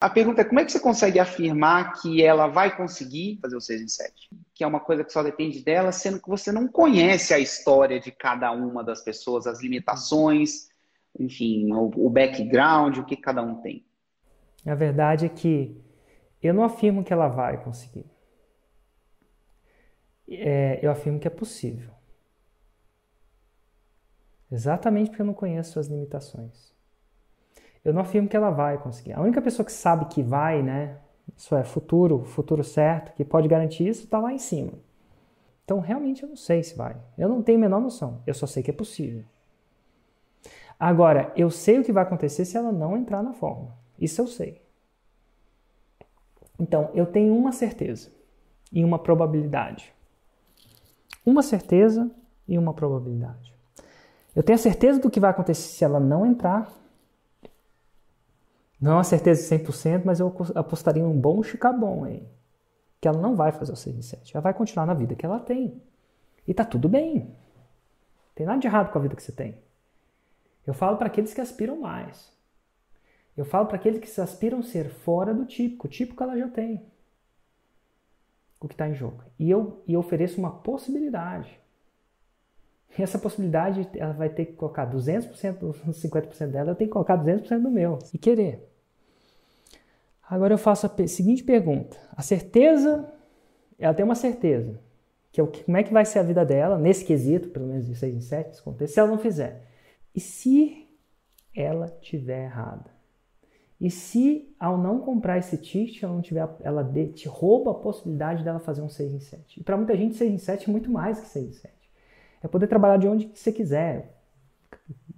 A pergunta é como é que você consegue afirmar que ela vai conseguir fazer o 6 em 7? Que é uma coisa que só depende dela, sendo que você não conhece a história de cada uma das pessoas, as limitações, enfim, o, o background, o que cada um tem. A verdade é que eu não afirmo que ela vai conseguir. É, eu afirmo que é possível. Exatamente porque eu não conheço suas limitações. Eu não afirmo que ela vai conseguir. A única pessoa que sabe que vai, né? Isso é futuro, futuro certo, que pode garantir isso, está lá em cima. Então, realmente, eu não sei se vai. Eu não tenho a menor noção. Eu só sei que é possível. Agora, eu sei o que vai acontecer se ela não entrar na forma. Isso eu sei. Então, eu tenho uma certeza e uma probabilidade. Uma certeza e uma probabilidade. Eu tenho a certeza do que vai acontecer se ela não entrar não a certeza de 100%, mas eu apostaria um bom chicabom aí. Que ela não vai fazer o 6 em 7. Ela vai continuar na vida que ela tem. E tá tudo bem. Tem nada de errado com a vida que você tem. Eu falo para aqueles que aspiram mais. Eu falo para aqueles que aspiram ser fora do típico. O típico ela já tem. O que está em jogo. E eu, e eu ofereço uma possibilidade. E essa possibilidade, ela vai ter que colocar 200% dos 50% dela, eu tenho que colocar 200% do meu. E querer. Agora eu faço a seguinte pergunta: a certeza, ela tem uma certeza, que é o que, como é que vai ser a vida dela, nesse quesito, pelo menos de 6 em 7, se ela não fizer. E se ela tiver errada? E se ao não comprar esse ticket, ela não tiver, ela de, te rouba a possibilidade dela fazer um 6 em 7? E para muita gente, 6 em 7 é muito mais que 6 em 7. É poder trabalhar de onde você quiser,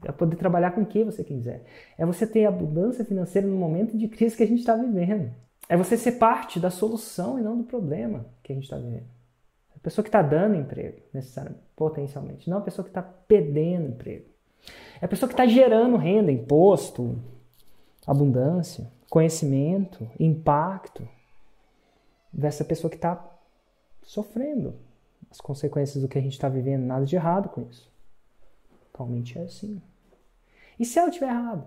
é poder trabalhar com o que você quiser. É você ter abundância financeira no momento de crise que a gente está vivendo. É você ser parte da solução e não do problema que a gente está vivendo. A pessoa que está dando emprego, necessariamente, potencialmente, não a pessoa que está perdendo emprego. É a pessoa que está gerando renda, imposto, abundância, conhecimento, impacto, dessa pessoa que está sofrendo as consequências do que a gente está vivendo. Nada de errado com isso. Atualmente é assim. E se ela estiver errada?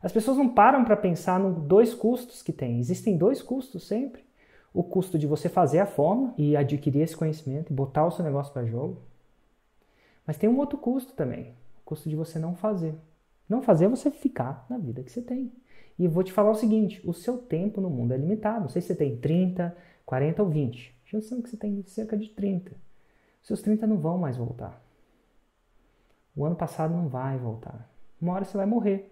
As pessoas não param para pensar nos dois custos que tem. Existem dois custos sempre. O custo de você fazer a forma e adquirir esse conhecimento e botar o seu negócio para jogo. Mas tem um outro custo também. O custo de você não fazer. Não fazer é você ficar na vida que você tem. E vou te falar o seguinte: o seu tempo no mundo é limitado. Não sei se você tem 30, 40 ou 20. Chance que você tem cerca de 30. Seus 30 não vão mais voltar. O ano passado não vai voltar. Uma hora você vai morrer.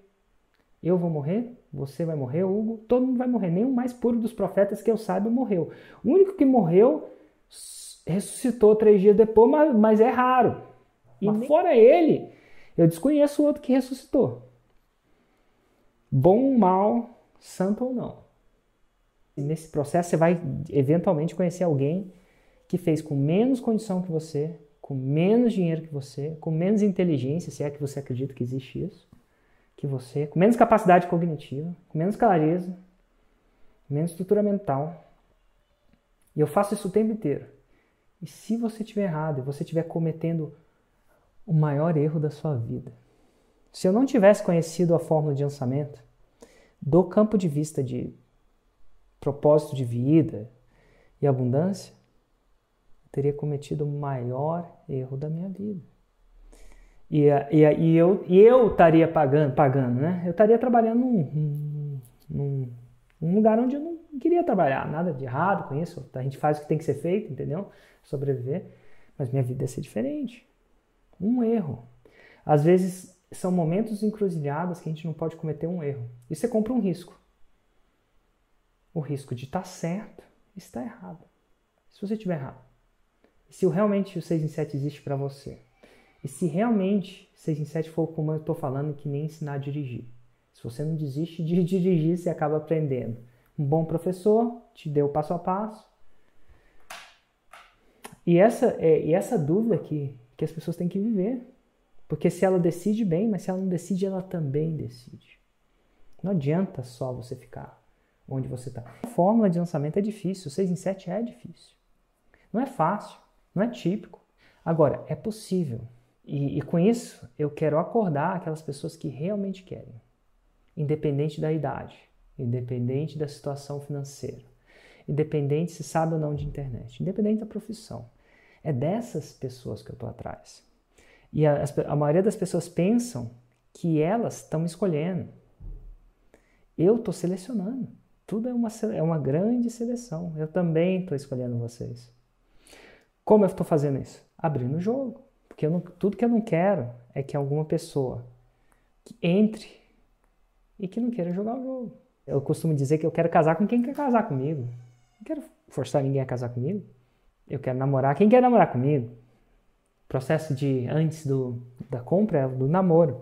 Eu vou morrer, você vai morrer, Hugo, todo mundo vai morrer. Nem o mais puro dos profetas que eu saiba morreu. O único que morreu ressuscitou três dias depois, mas, mas é raro. E mas fora ele, eu desconheço o outro que ressuscitou. Bom, mal, santo ou não. E nesse processo você vai eventualmente conhecer alguém que fez com menos condição que você, com menos dinheiro que você, com menos inteligência, se é que você acredita que existe isso, que você, com menos capacidade cognitiva, com menos clareza, menos estrutura mental. E eu faço isso o tempo inteiro. E se você estiver errado, e você estiver cometendo o maior erro da sua vida, se eu não tivesse conhecido a fórmula de lançamento, do campo de vista de propósito de vida e abundância, teria cometido o maior erro da minha vida. E, e, e, eu, e eu estaria pagando, pagando, né? Eu estaria trabalhando num, num, num lugar onde eu não queria trabalhar. Nada de errado com isso. A gente faz o que tem que ser feito, entendeu? Sobreviver. Mas minha vida ia ser diferente. Um erro. Às vezes são momentos encruzilhados que a gente não pode cometer um erro. E você compra um risco o risco de estar tá certo e estar errado. Se você estiver errado. Se realmente o 6 em 7 existe para você. E se realmente 6 em 7 for como eu estou falando, que nem ensinar a dirigir. Se você não desiste de dirigir, você acaba aprendendo. Um bom professor te deu passo a passo. E essa, é, e essa dúvida que, que as pessoas têm que viver. Porque se ela decide bem, mas se ela não decide, ela também decide. Não adianta só você ficar onde você está. Fórmula de lançamento é difícil, 6 em 7 é difícil. Não é fácil, não é típico. Agora, é possível. E, e com isso, eu quero acordar aquelas pessoas que realmente querem, independente da idade. independente da situação financeira, independente se sabe ou não de internet, independente da profissão. É dessas pessoas que eu estou atrás. E a, a maioria das pessoas pensam que elas estão me escolhendo. Eu estou selecionando. Tudo é uma, é uma grande seleção. Eu também estou escolhendo vocês. Como eu estou fazendo isso? Abrindo o jogo. Porque não, tudo que eu não quero é que alguma pessoa que entre e que não queira jogar o jogo. Eu costumo dizer que eu quero casar com quem quer casar comigo. Não quero forçar ninguém a casar comigo. Eu quero namorar quem quer namorar comigo. O processo de antes do, da compra é do namoro.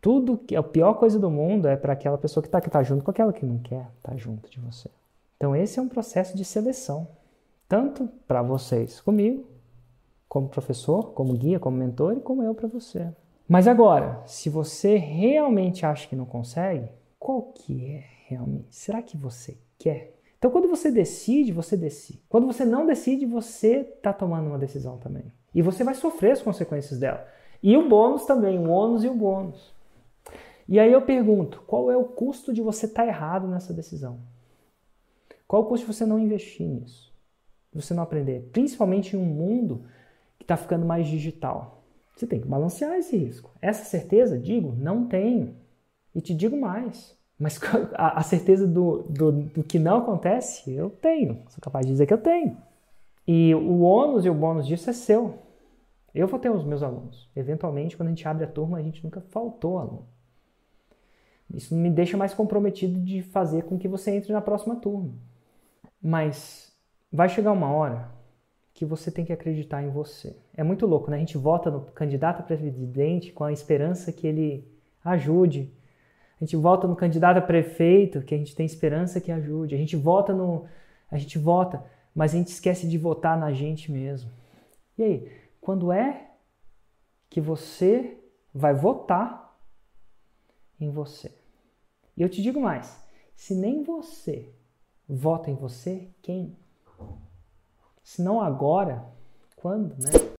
Tudo que a pior coisa do mundo é para aquela pessoa que está que tá junto com aquela que não quer estar tá junto de você. Então esse é um processo de seleção, tanto para vocês comigo, como professor, como guia, como mentor e como eu para você. Mas agora, se você realmente acha que não consegue, qual que é realmente? Será que você quer? Então, quando você decide, você decide. Quando você não decide, você está tomando uma decisão também. E você vai sofrer as consequências dela. E o bônus também, o ônus e o bônus. E aí eu pergunto, qual é o custo de você estar tá errado nessa decisão? Qual o custo de você não investir nisso? Você não aprender? Principalmente em um mundo que está ficando mais digital. Você tem que balancear esse risco. Essa certeza, digo, não tenho. E te digo mais. Mas a, certeza do, do, do, que não acontece, eu tenho. Sou capaz de dizer que eu tenho. E o ônus e o bônus disso é seu. Eu vou ter os meus alunos. Eventualmente, quando a gente abre a turma, a gente nunca faltou aluno. Isso me deixa mais comprometido de fazer com que você entre na próxima turma. Mas vai chegar uma hora que você tem que acreditar em você. É muito louco, né? A gente vota no candidato a presidente com a esperança que ele ajude, a gente vota no candidato a prefeito, que a gente tem esperança que ajude. A gente vota no. A gente vota, mas a gente esquece de votar na gente mesmo. E aí, quando é que você vai votar em você? E eu te digo mais: se nem você vota em você, quem? Se não agora, quando, né?